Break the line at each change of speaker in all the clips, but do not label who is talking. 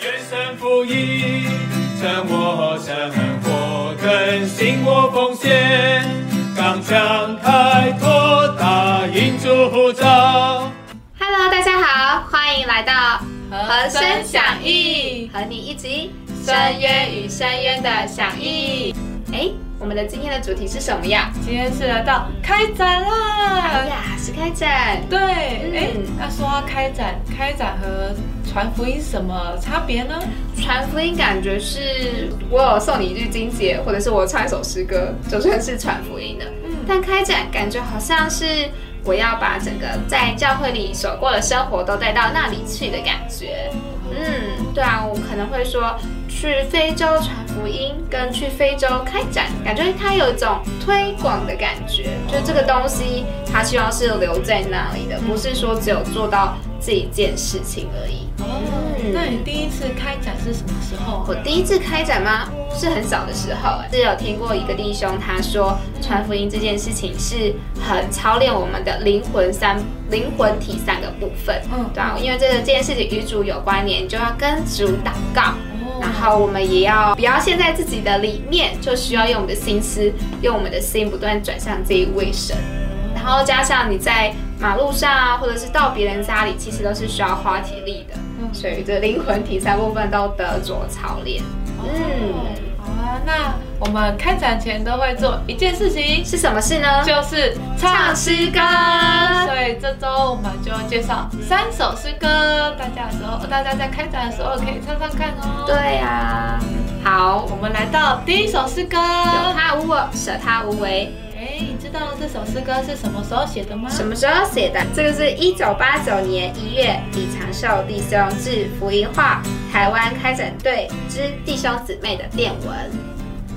愿神福音，成我生活更新我奉献，刚强开拓大英主张。
Hello，大家好，欢迎来到
和声响应，
和你一起
深渊与深渊的响应。
哎，我们的今天的主题是什么呀？
今天是来到开展啦！
哎呀，是开展。
对，哎、
嗯
那说到开展，开展和传福音什么差别呢？
传福音感觉是我有送你一句经节，或者是我唱一首诗歌，就算是传福音的。
嗯
但开展感觉好像是我要把整个在教会里所过的生活都带到那里去的感觉。嗯，对啊，我可能会说去非洲传福音，跟去非洲开展，感觉它有一种推广的感觉。就这个东西，它希望是留在那里的，不是说只有做到这一件事情而已。
哦，那你第一次开展是什么时候？
我第一次开展吗？是很小的时候，是有听过一个弟兄他说，传福音这件事情是很操练我们的灵魂三灵魂体三个部分。
嗯
对啊，因为这个这件事情与主有关联，你就要跟主祷告。
哦
然后我们也要不要陷在自己的里面，就需要用我们的心思，用我们的心不断转向这一位神。然后加上你在马路上啊，或者是到别人家里，其实都是需要花体力的。
嗯
所以这灵魂体三部分都得着操练。
嗯，好啊，那我们开展前都会做一件事情，
是什么事呢？
就是唱诗歌。所以这周我们就介绍三首诗歌，大家的时候，大家在开展的时候可以唱唱看哦。，
对呀、好，
我们来到第一首诗歌。
有他无我，舍他无为。
知道这首诗歌是什么时候写的吗？
什么时候写的？这个是一九八九年一月，李长寿弟兄致福音化台湾开展队之弟兄姊妹的电文，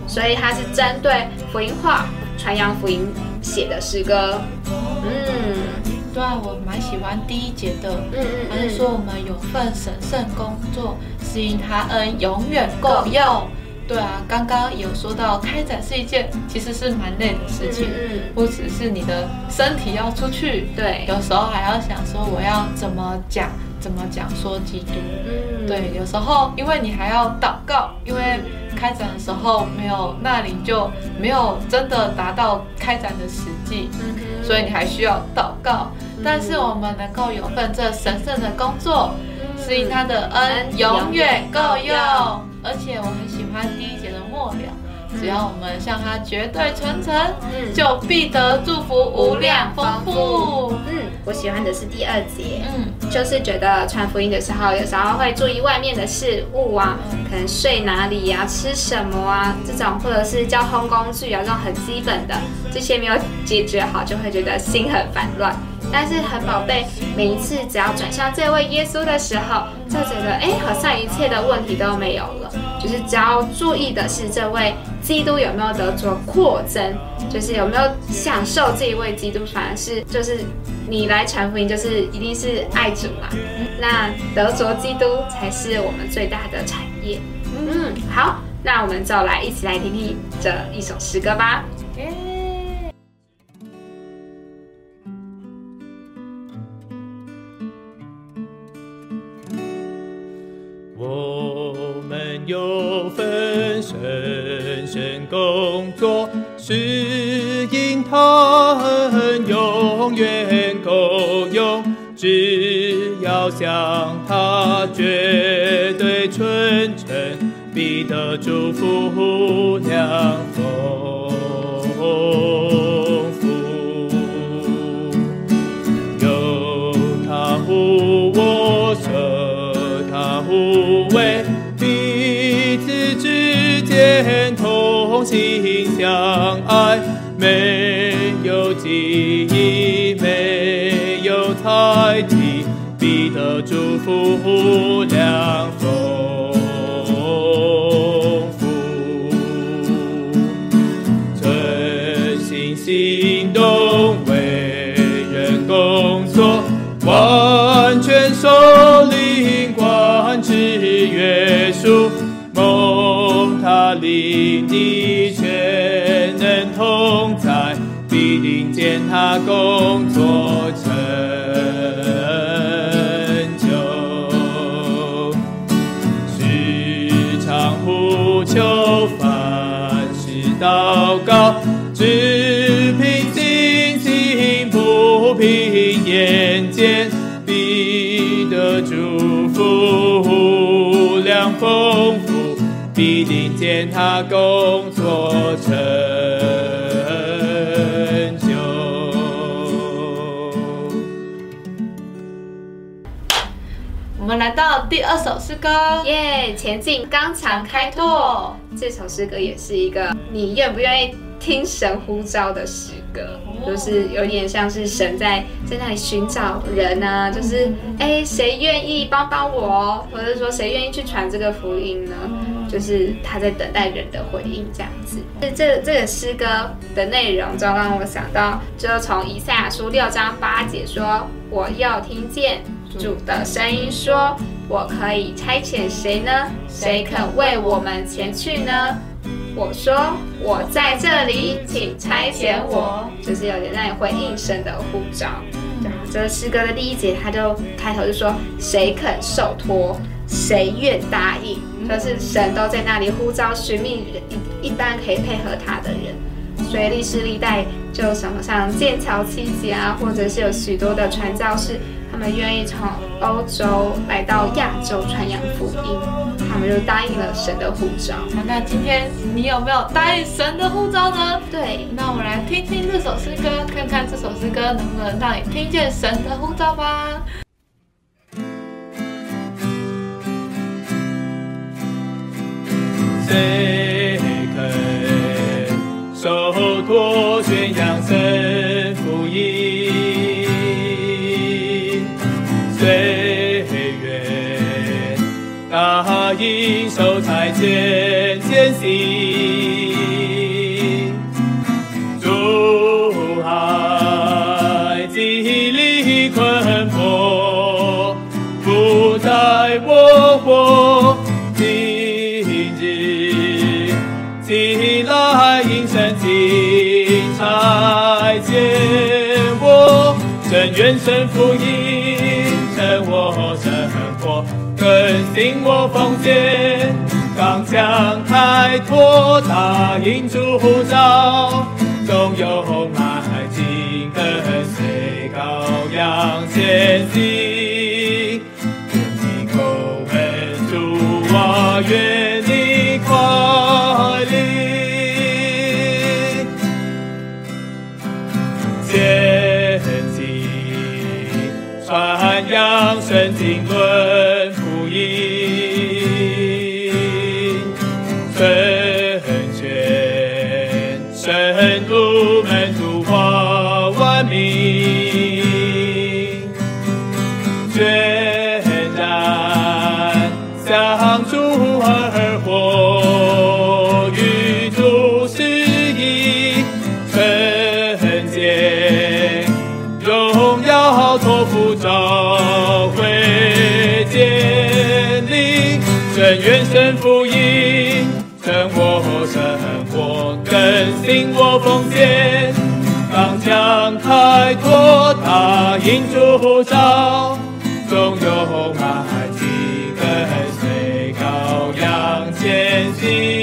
所以它是针对福音化传扬福音写的诗歌。嗯
对啊，我蛮喜欢第一节的。
嗯嗯
他是说我们有份神圣工作，是因他恩永远够用。对啊，刚刚有说到开展是一件其实是蛮累的事情，
嗯
不只是你的身体要出去，
对，
有时候还要想说我要怎么讲，怎么讲说基督。
嗯。
对，有时候因为你还要祷告，因为开展的时候没有那里就没有真的达到开展的实际，
嗯
所以你还需要祷告。但是我们能够有份这神圣的工作，是因他的恩永远够用。而且我很喜欢第一节的末了，只要我们向他绝对纯诚，
嗯
就必得祝福无量丰富。
嗯，我喜欢的是第二节。
嗯，
就是觉得传福音的时候，有时候会注意外面的事物啊，可能睡哪里呀、吃什么啊，这种或者是交通工具啊，这种很基本的，这些没有解决好，就会觉得心很烦乱。但是很宝贝，每一次只要转向这位耶稣的时候，就觉得哎，好像一切的问题都没有了。就是只要注意的是这位基督有没有得着扩增，就是有没有享受这一位基督，反而是就是你来传福音，就是一定是爱主嘛。那得着基督才是我们最大的产业。嗯，好，那我们就来一起来听听这一首诗歌吧。
永远够用。只要向他绝对纯诚，必得祝福两丰富。有他护我，舍他护卫，彼此之间同心相爱，没没有猜题，必得祝福两丰富。真心行动，见他工作成就。
我们来到第二首诗歌，
耶！前进，刚强开拓。
拓。
这首诗歌也是一个你愿不愿意听神呼召的诗歌，就是有点像是神在在那里寻找人啊，就是哎，谁愿意帮帮我，或者说谁愿意去传这个福音呢？就是他在等待人的回应，这样子。这这这个诗歌的内容，就让我想到，就从以赛亚书六章八节说：“我要听见主的声音，说我可以差遣谁呢？谁肯为我们前去呢？”我说：“我在这里，请差遣我。”就是有点在回应神的呼召。然后这诗歌的第一节，他就开头就说：“谁肯受托？谁愿答应？”就是神都在那里呼召寻觅一一般可以配合他的人。所以历史历代就什么像剑桥七节啊，或者是有许多的传教士，他们愿意从欧洲来到亚洲传扬福音，他们就答应了神的呼召。
那今天你有没有答应神的呼召呢？
对，
那我们来听听这首诗歌，看看这首诗歌能不能让你听见神的呼召吧。
谁肯受托宣扬神福音？谁愿答应受差遣前行？主爱激励困迫，不在我正愿神福音成我生活，更新我奉献，刚强开拓，他引主护照，总有迈进跟随羔羊前行。向主而活，与主是一，圣洁荣耀托付召会建立，正愿神福音成我生活，更新我奉献。刚强开拓，答应主呼召，总有前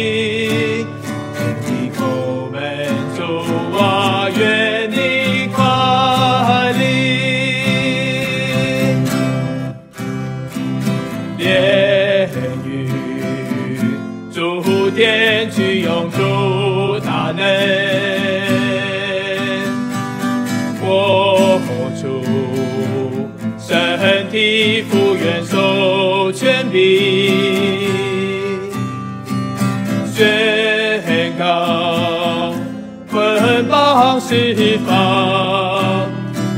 释放，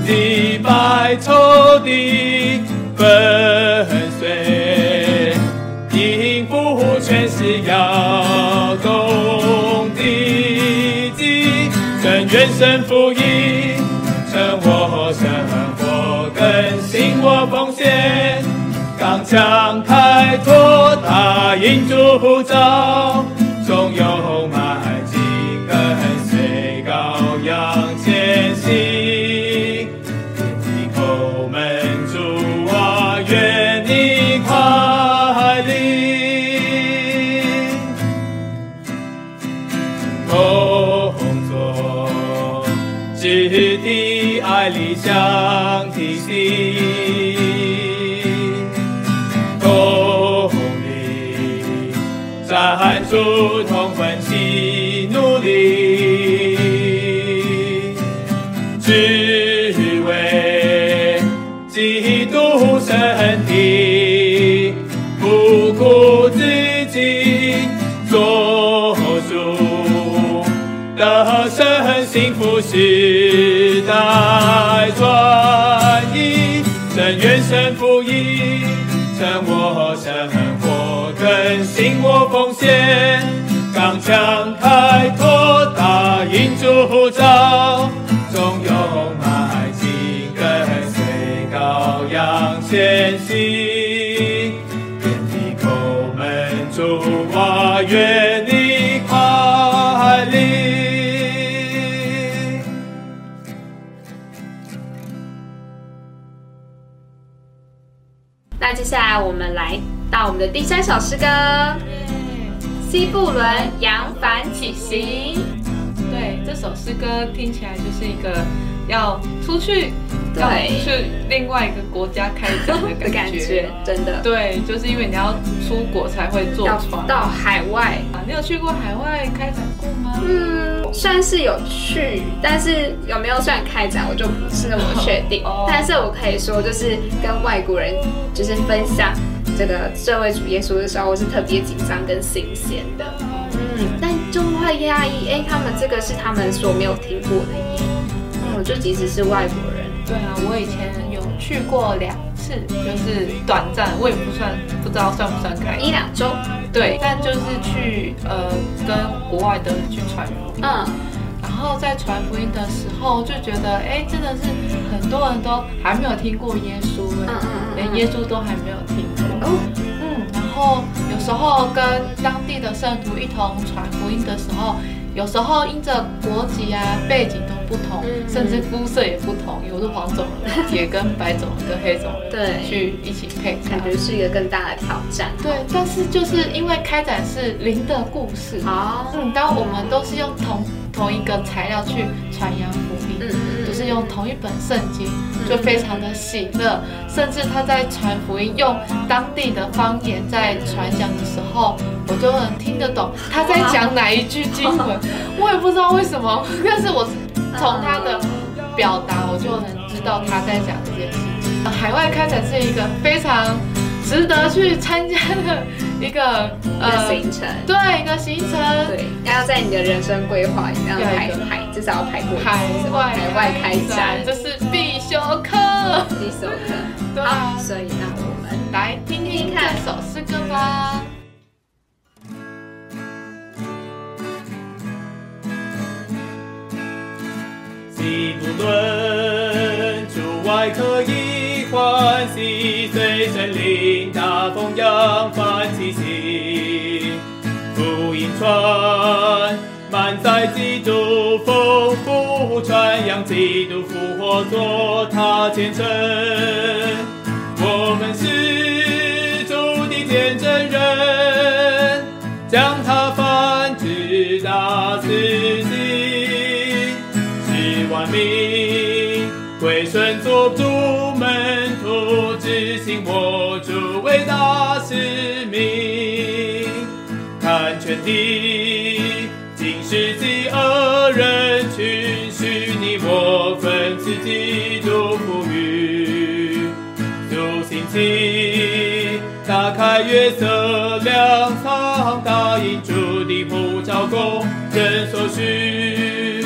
击败仇敌，粉碎，应付全是要攻敌击，正愿神福音成我生活，更新我奉献，刚强开拓，答应主呼召，力，只为基督身体，不顾自己做主。的生幸福时代转移，正愿神福音，趁我生活更新我奉献，刚强
第三首诗歌《西布伦扬帆起行》。
对，这首诗歌听起来就是一个要出去，
对
要去另外一个国家开展的
的感
感觉。
真的
对，就是因为你要出国才会坐船。
到海外。
啊，你有去过海外开展过吗？
嗯，算是有去，但是有没有算开展，我就不是那么确定。
哦
但是我可以说，就是跟外国人就是分享这个社会主耶稣的时候，我是特别紧张跟新鲜的。嗯，但就会压抑，哎，他们这个是他们所没有听过的耶。嗯，就即使是外国人，
对啊，我以前有去过两次，就是短暂，我也不算不知道算不算开
一两周，
对，但就是去呃跟国外的人去传福音，
嗯，
然后在传福音的时候就觉得，哎，真的是很多人都还没有听过耶稣，
嗯嗯嗯
连耶稣都还没有听嗯，然后有时候跟当地的圣徒一同传福音的时候，有时候因着国籍啊背景都不同，
嗯
甚至肤色也不同，有的黄种人也跟白种人跟黑种人
对，
去一起配
感觉是一个更大的挑战。
对，但是就是因为开展是灵的故事，
啊，
嗯，当我们都是用同同一个材料去传扬福音，用同一本圣经，就非常的喜乐。甚至他在传福音用当地的方言在传讲的时候，我就能听得懂他在讲哪一句经文。我也不知道为什么，但是我从他的表达，我就能知道他在讲这件事情。海外开展是一个非常值得去参加的一个
呃行程。
对一个行程。
对，要在你的人生规划里面
要
排排，至少要排过
海外
海外开展
这是必修课。
必修课。
对啊
好，所以那我们
来听听
听看
这首诗歌吧。
西不论欢喜，随神灵大风扬帆起行。福音传满载基督丰富，传扬基督复活，做他见证。我主伟大使命。看全体尽世纪恶人群，许你我分赐基督福语。主兴起，打开月色粮仓，答应主的呼召，供人所需。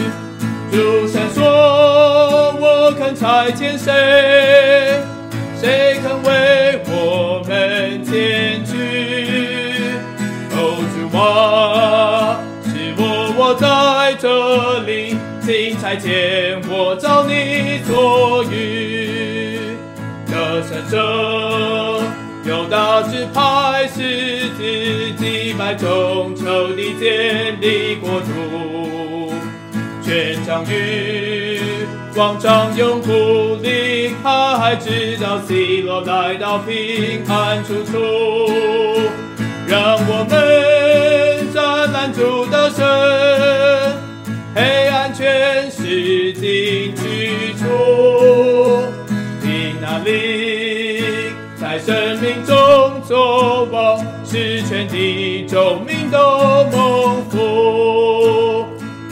主神说：“我肯差遣谁？谁肯为请差遣我照你所欲。得胜者有大支派，是自己百众仇敌建立国土。全场与广场永不离开，直到西罗来到平安处处。是全地众民都蒙福。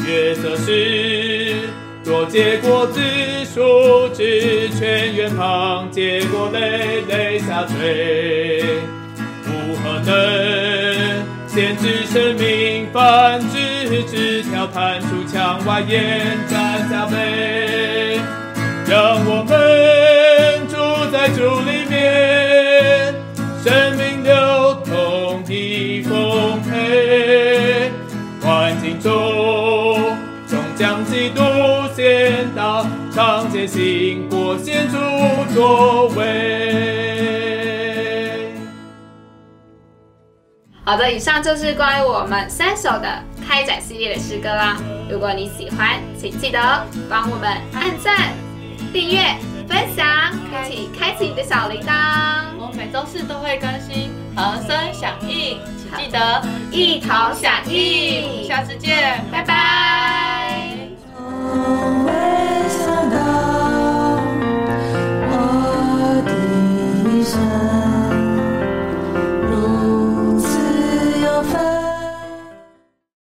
月色是多结果子树枝，泉源旁结果累累下垂。如何能限制生命繁殖？枝条探出墙外，延展加倍。让我常见信或显主作为。
好的，以上就是关于我们三首的开展系列的诗歌啦。如果你喜欢，请记得帮我们按赞、订阅、分享，开启开启你的小铃铛。
我们每周四都会更新和声响应，请记得
一同响应，
下次见，
拜拜。